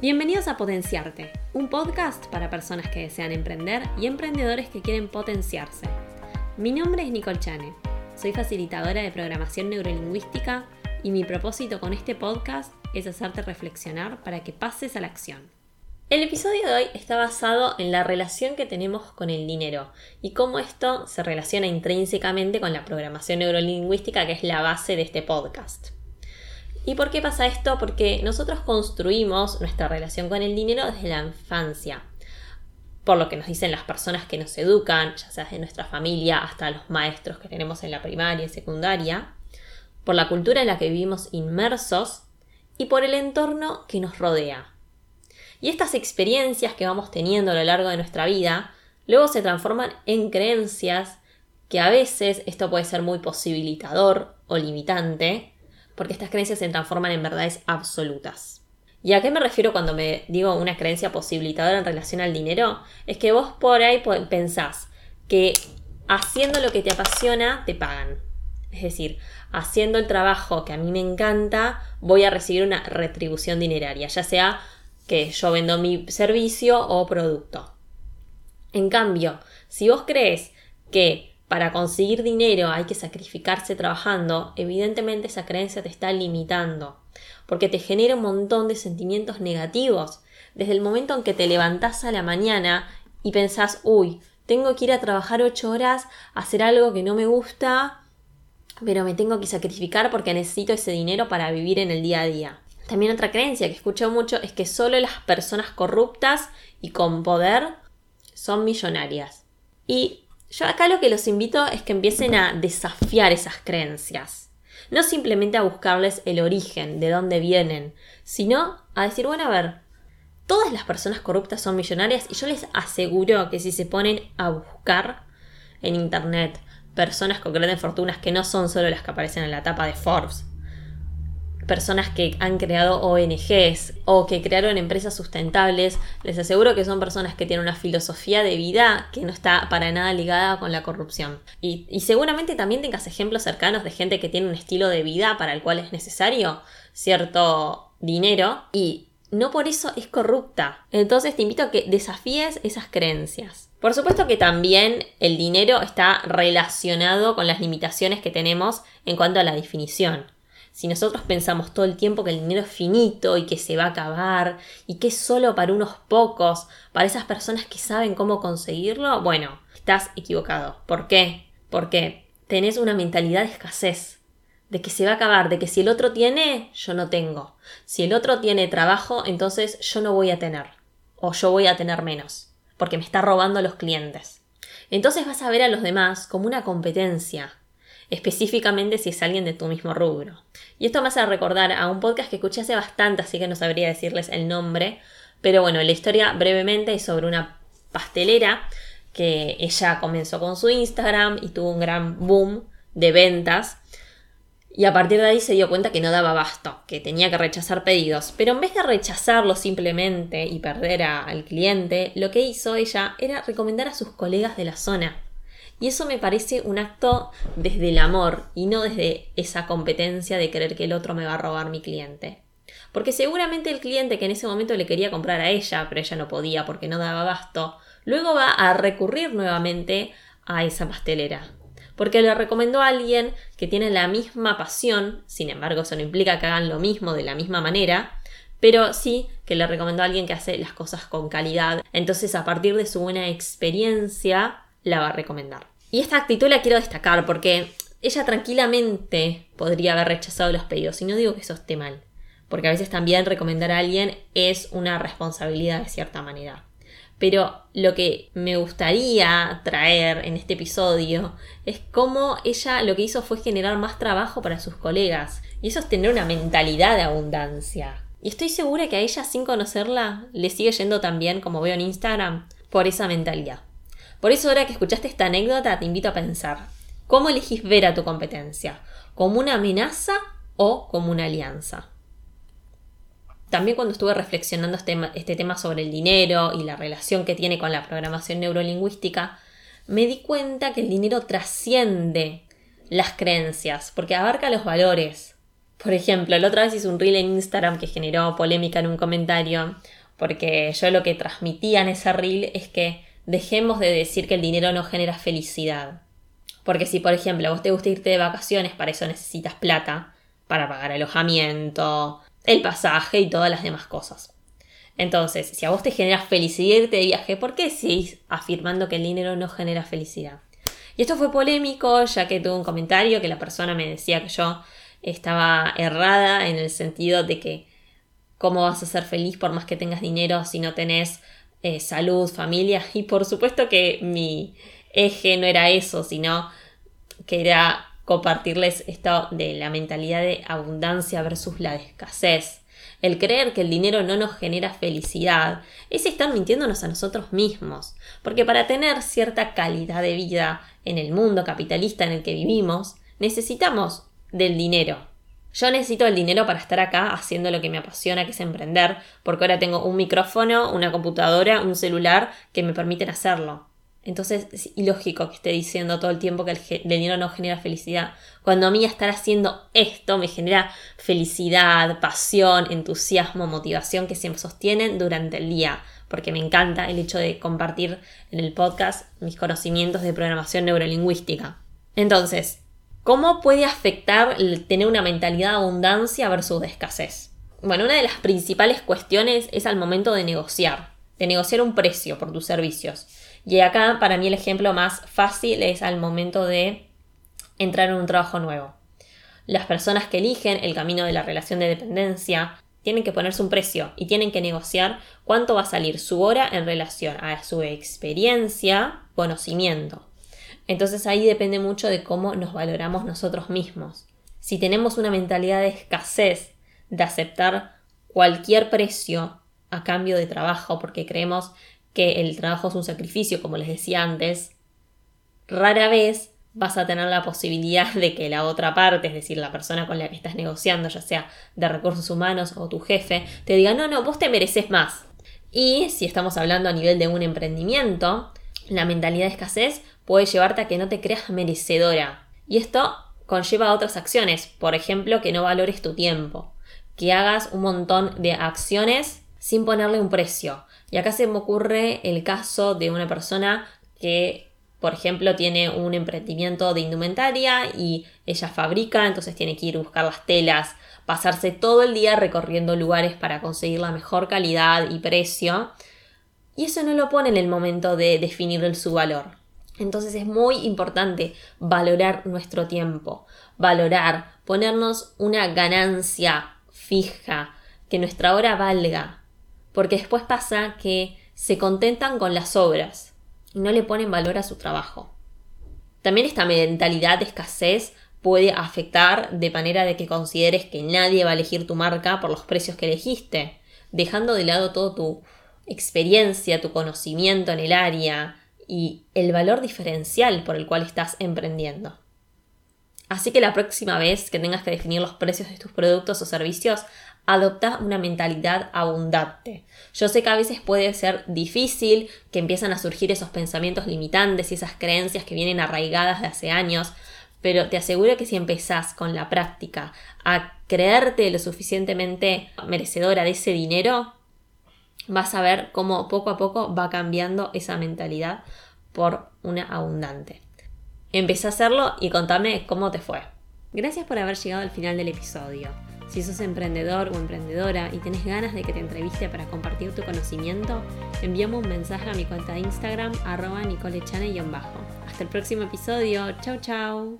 Bienvenidos a Potenciarte, un podcast para personas que desean emprender y emprendedores que quieren potenciarse. Mi nombre es Nicole Chane, soy facilitadora de programación neurolingüística y mi propósito con este podcast es hacerte reflexionar para que pases a la acción. El episodio de hoy está basado en la relación que tenemos con el dinero y cómo esto se relaciona intrínsecamente con la programación neurolingüística que es la base de este podcast. ¿Y por qué pasa esto? Porque nosotros construimos nuestra relación con el dinero desde la infancia. Por lo que nos dicen las personas que nos educan, ya sea de nuestra familia hasta los maestros que tenemos en la primaria y secundaria, por la cultura en la que vivimos inmersos y por el entorno que nos rodea. Y estas experiencias que vamos teniendo a lo largo de nuestra vida luego se transforman en creencias que a veces esto puede ser muy posibilitador o limitante, porque estas creencias se transforman en verdades absolutas. ¿Y a qué me refiero cuando me digo una creencia posibilitadora en relación al dinero? Es que vos por ahí pensás que haciendo lo que te apasiona te pagan. Es decir, haciendo el trabajo que a mí me encanta, voy a recibir una retribución dineraria, ya sea que yo vendo mi servicio o producto. En cambio, si vos crees que para conseguir dinero hay que sacrificarse trabajando, evidentemente esa creencia te está limitando, porque te genera un montón de sentimientos negativos. Desde el momento en que te levantás a la mañana y pensás, uy, tengo que ir a trabajar ocho horas, hacer algo que no me gusta, pero me tengo que sacrificar porque necesito ese dinero para vivir en el día a día. También otra creencia que escucho mucho es que solo las personas corruptas y con poder son millonarias. Y yo acá lo que los invito es que empiecen a desafiar esas creencias. No simplemente a buscarles el origen, de dónde vienen, sino a decir, bueno, a ver, todas las personas corruptas son millonarias y yo les aseguro que si se ponen a buscar en internet personas con grandes fortunas que no son solo las que aparecen en la tapa de Forbes, personas que han creado ONGs o que crearon empresas sustentables, les aseguro que son personas que tienen una filosofía de vida que no está para nada ligada con la corrupción. Y, seguramente también tengas ejemplos cercanos de gente que tiene un estilo de vida para el cual es necesario cierto dinero y no por eso es corrupta. Entonces te invito a que desafíes esas creencias. Por supuesto que también el dinero está relacionado con las limitaciones que tenemos en cuanto a la definición. Si nosotros pensamos todo el tiempo que el dinero es finito y que se va a acabar y que es solo para unos pocos, para esas personas que saben cómo conseguirlo, bueno, estás equivocado. ¿Por qué? Porque tenés una mentalidad de escasez, de que se va a acabar, de que si el otro tiene, yo no tengo. Si el otro tiene trabajo, entonces yo no voy a tener. O yo voy a tener menos, porque me está robando los clientes. Entonces vas a ver a los demás como una competencia, específicamente si es alguien de tu mismo rubro. Y esto me hace recordar a un podcast que escuché hace bastante, así que no sabría decirles el nombre, pero bueno, la historia brevemente es sobre una pastelera que ella comenzó con su Instagram y tuvo un gran boom de ventas. Y a partir de ahí se dio cuenta que no daba abasto, que tenía que rechazar pedidos. Pero en vez de rechazarlo simplemente y perder al cliente, lo que hizo ella era recomendar a sus colegas de la zona. Y eso me parece un acto desde el amor y no desde esa competencia de creer que el otro me va a robar mi cliente. Porque seguramente el cliente que en ese momento le quería comprar a ella, pero ella no podía porque no daba abasto, luego va a recurrir nuevamente a esa pastelera. Porque le recomendó a alguien que tiene la misma pasión, sin embargo eso no implica que hagan lo mismo de la misma manera, pero sí que le recomendó a alguien que hace las cosas con calidad. Entonces a partir de su buena experiencia la va a recomendar. Y esta actitud la quiero destacar porque ella tranquilamente podría haber rechazado los pedidos. Y no digo que eso esté mal, porque a veces también recomendar a alguien es una responsabilidad de cierta manera. Pero lo que me gustaría traer en este episodio es cómo ella lo que hizo fue generar más trabajo para sus colegas. Y eso es tener una mentalidad de abundancia. Y estoy segura que a ella, sin conocerla, le sigue yendo tan bien como veo en Instagram por esa mentalidad. Por eso ahora que escuchaste esta anécdota te invito a pensar, ¿cómo elegís ver a tu competencia? ¿Como una amenaza o como una alianza? También cuando estuve reflexionando este, este tema sobre el dinero y la relación que tiene con la programación neurolingüística, me di cuenta que el dinero trasciende las creencias, porque abarca los valores, Por ejemplo, la otra vez hice un reel en Instagram que generó polémica en un comentario, porque yo lo que transmitía en ese reel es que dejemos de decir que el dinero no genera felicidad. Porque si, por ejemplo, a vos te gusta irte de vacaciones, para eso necesitas plata, para pagar alojamiento, el pasaje y todas las demás cosas. Entonces, si a vos te genera felicidad irte de viaje, ¿por qué seguís afirmando que el dinero no genera felicidad? Y esto fue polémico, ya que tuve un comentario que la persona me decía que yo estaba errada en el sentido de que cómo vas a ser feliz por más que tengas dinero si no tenés eh, salud, familia. Y por supuesto que mi eje no era eso, sino que era compartirles esto de la mentalidad de abundancia versus la de escasez. El creer que el dinero no nos genera felicidad es estar mintiéndonos a nosotros mismos, porque para tener cierta calidad de vida en el mundo capitalista en el que vivimos, necesitamos del dinero. Yo necesito el dinero para estar acá haciendo lo que me apasiona, que es emprender, porque ahora tengo un micrófono, una computadora, un celular que me permiten hacerlo. Entonces es ilógico que esté diciendo todo el tiempo que el, dinero no genera felicidad. Cuando a mí estar haciendo esto me genera felicidad, pasión, entusiasmo, motivación que se sostienen durante el día. Porque me encanta el hecho de compartir en el podcast mis conocimientos de programación neurolingüística. Entonces, ¿cómo puede afectar tener una mentalidad de abundancia versus de escasez? Bueno, una de las principales cuestiones es al momento de negociar, de negociar un precio por tus servicios. Y acá para mí el ejemplo más fácil es al momento de entrar en un trabajo nuevo. Las personas que eligen el camino de la relación de dependencia tienen que ponerse un precio y tienen que negociar cuánto va a salir su hora en relación a su experiencia, conocimiento. Entonces ahí depende mucho de cómo nos valoramos nosotros mismos. Si tenemos una mentalidad de escasez, de aceptar cualquier precio a cambio de trabajo porque creemos que el trabajo es un sacrificio, como les decía antes, rara vez vas a tener la posibilidad de que la otra parte, es decir, la persona con la que estás negociando, ya sea de recursos humanos o tu jefe, te diga, no, no, vos te mereces más. Y si estamos hablando a nivel de un emprendimiento, la mentalidad de escasez puede llevarte a que no te creas merecedora. Y esto conlleva otras acciones, por ejemplo, que no valores tu tiempo, que hagas un montón de acciones sin ponerle un precio, y acá se me ocurre el caso de una persona que, por ejemplo, tiene un emprendimiento de indumentaria y ella fabrica, entonces tiene que ir a buscar las telas, pasarse todo el día recorriendo lugares para conseguir la mejor calidad y precio. Y eso no lo pone en el momento de definir su valor. Entonces es muy importante valorar nuestro tiempo, valorar, ponernos una ganancia fija, que nuestra hora valga, porque después pasa que se contentan con las obras y no le ponen valor a su trabajo. También esta mentalidad de escasez puede afectar de manera de que consideres que nadie va a elegir tu marca por los precios que elegiste, dejando de lado toda tu experiencia, tu conocimiento en el área y el valor diferencial por el cual estás emprendiendo. Así que la próxima vez que tengas que definir los precios de tus productos o servicios, adopta una mentalidad abundante. Yo sé que a veces puede ser difícil, que empiezan a surgir esos pensamientos limitantes y esas creencias que vienen arraigadas de hace años, pero te aseguro que si empezás con la práctica a creerte lo suficientemente merecedora de ese dinero, vas a ver cómo poco a poco va cambiando esa mentalidad por una abundante. Empecé a hacerlo y contame cómo te fue. Gracias por haber llegado al final del episodio. Si sos emprendedor o emprendedora y tenés ganas de que te entreviste para compartir tu conocimiento, envíame un mensaje a mi cuenta de Instagram arroba nicolechane-bajo. Hasta el próximo episodio. Chau chau.